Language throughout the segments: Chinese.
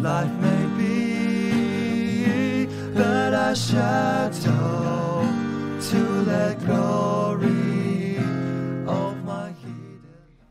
life may be but I shadow to the glory of my hidden.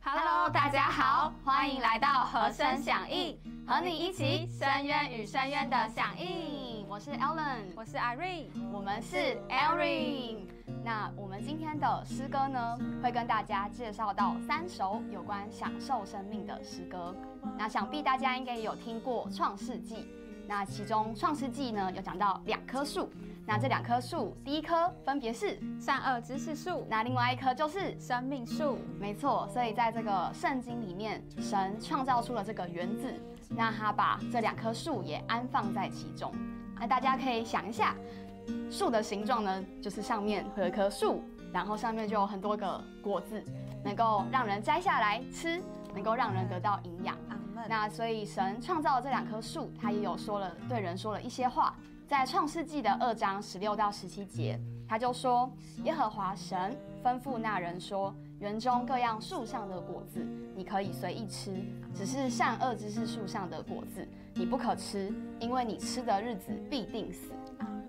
Hello，大家好，欢迎来到和声响应，和你一起深渊与深渊的响应。我是 Ellen，我是 Irene，我们是 Erin。那我们今天的诗歌呢，会跟大家介绍到三首有关享受生命的诗歌。那想必大家应该也有听过《创世纪》，那其中《创世纪》呢有讲到两棵树，那这两棵树，第一棵分别是善恶知识树，那另外一棵就是生命树。没错，所以在这个圣经里面，神创造出了这个园子，那他把这两棵树也安放在其中。那大家可以想一下，树的形状呢，就是上面会有一棵树，然后上面就有很多个果子，能够让人摘下来吃，能够让人得到营养。那所以神创造了这两棵树，他也有说了对人说了一些话，在创世纪的二章十六到十七节，他就说：耶和华神吩咐那人说，园中各样树上的果子你可以随意吃，只是善恶知识树上的果子你不可吃，因为你吃的日子必定死。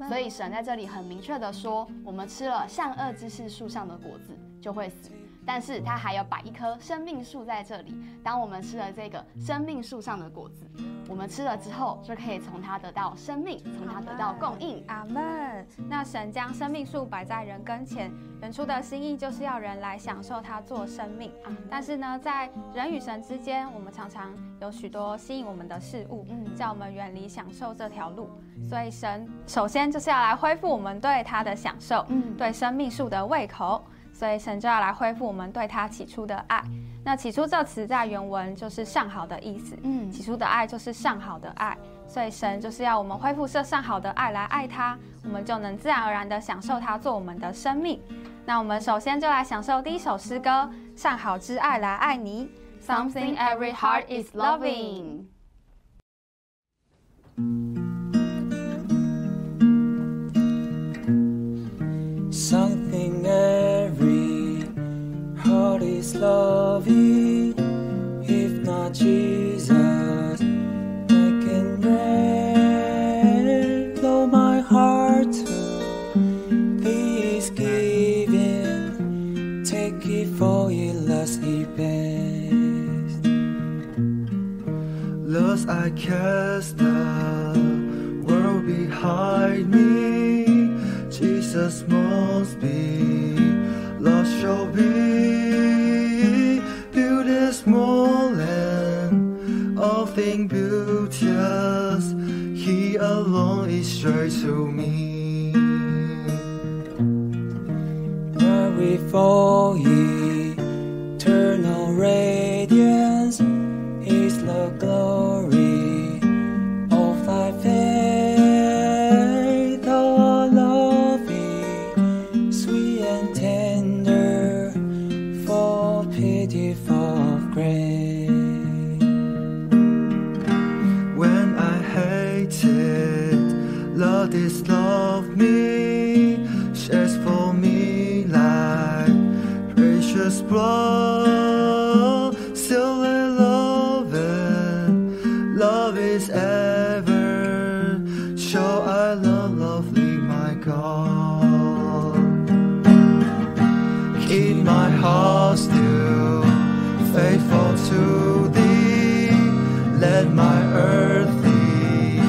所以神在这里很明确的说，我们吃了善恶知识树上的果子就会死。但是他还有摆一棵生命树在这里。当我们吃了这个生命树上的果子，我们吃了之后就可以从它得到生命，从它得到供应。阿门。那神将生命树摆在人跟前，人出的心意就是要人来享受它做生命。但是呢，在人与神之间，我们常常有许多吸引我们的事物，叫我们远离享受这条路。所以神首先就是要来恢复我们对它的享受，嗯对生命树的胃口。所以神就要来恢复我们对它起初的爱。那起初这词在原文就是上好的意思。嗯，起初的爱就是上好的爱。所以神就是要我们恢复这上好的爱来爱他，我们就能自然而然的享受他做我们的生命。那我们首先就来享受第一首诗歌《上好之爱来爱你》。Something every heart is loving。Something every heart is loving. If not Jesus, I can read. Though my heart is giving, take it for it, last best. Thus I cast the world behind me. Jesus must be, lost shall be, to me. Where we fall, precious blood, still in love and love is ever. Show I love lovely my God. Keep my heart still faithful to thee. Let my earthly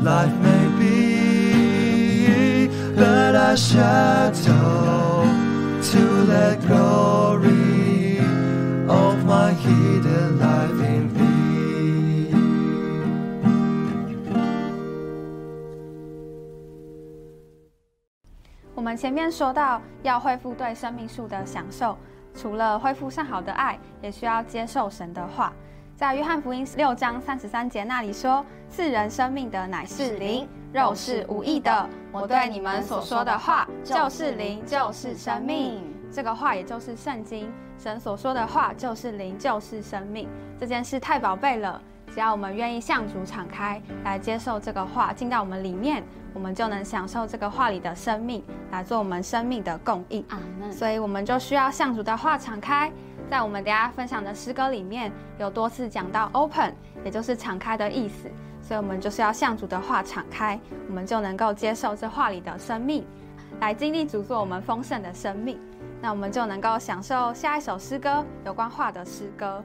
life may be but a shadow to let glory 前面说到要恢复对生命树的享受，除了恢复上好的爱，也需要接受神的话。在约翰福音六章三十三节那里说：“赐人生命的乃是灵，肉是无益的。我对你们所说的话，就是灵，就是生命。”这个话也就是圣经，神所说的话就是灵，就是生命。这件事太宝贝了，只要我们愿意向主敞开，来接受这个话进到我们里面，我们就能享受这个话里的生命，来做我们生命的供应。阿门。所以我们就需要向主的话敞开。在我们等下分享的诗歌里面有多次讲到 open，也就是敞开的意思。所以我们就是要向主的话敞开，我们就能够接受这话里的生命，来经历主做我们丰盛的生命。那我们就能够享受下一首诗歌有关话的诗歌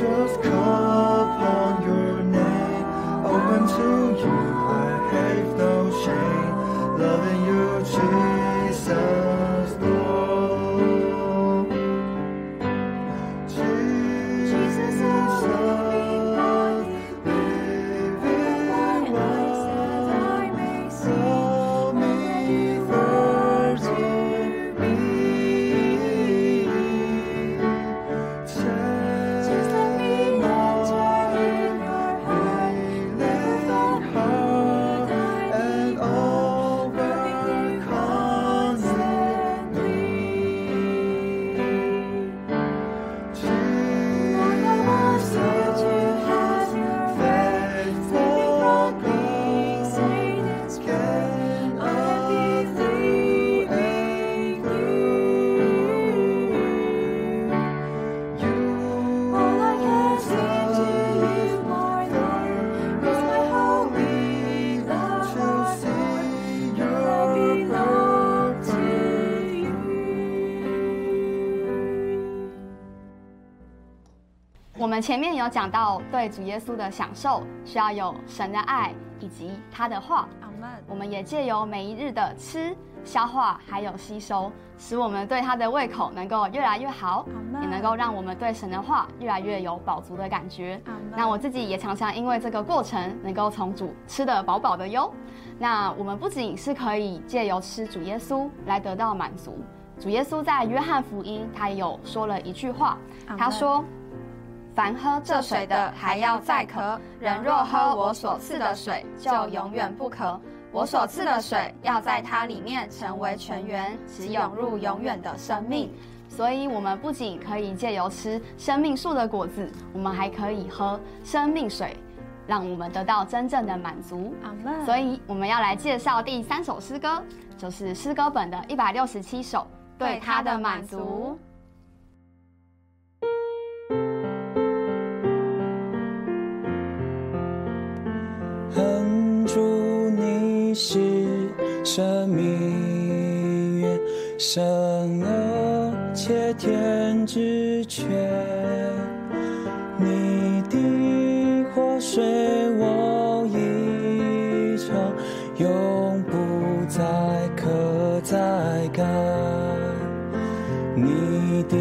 just come. 们前面有讲到，对主耶稣的享受需要有神的爱以及他的话。阿门。我们也借由每一日的吃、消化还有吸收，使我们对他的胃口能够越来越好也能够让我们对神的话越来越有饱足的感觉。那我自己也常常因为这个过程，能够从主吃得饱饱的哟。那我们不仅是可以借由吃主耶稣来得到满足，主耶稣在约翰福音他也有说了一句话他说。凡喝这水的还要再渴，人若喝我所赐的水，就永远不渴。我所赐的水要在它里面成为泉源，只涌入永远的生命。所以，我们不仅可以借由吃生命树的果子，我们还可以喝生命水，让我们得到真正的满足。所以，我们要来介绍第三首诗歌，就是诗歌本的一百六十七首，对他的满足。生而且天之缺。你的祸水我一尝，永不再可再干。你的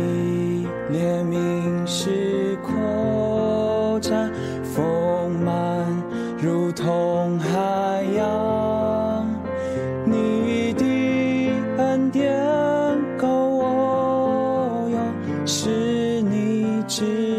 只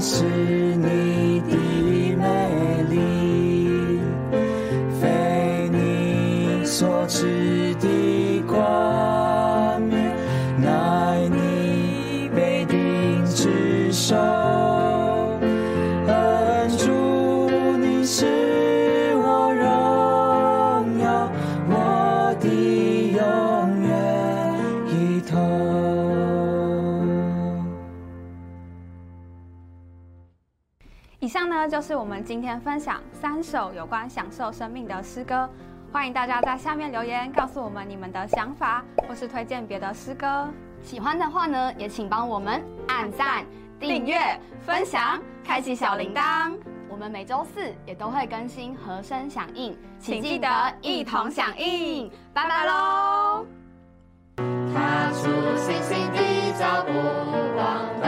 是你的美丽，非你所知的光明，乃你必定之手。恩主，你是我荣耀，我的忧。那呢就是我们今天分享三首有关享受生命的诗歌。欢迎大家在下面留言告诉我们你们的想法或是推荐别的诗歌。喜欢的话呢也请帮我们按赞订阅分享开启小铃铛。我们每周四也都会更新和声响应请记得一同响应。拜拜喽。踏出星星的脚步光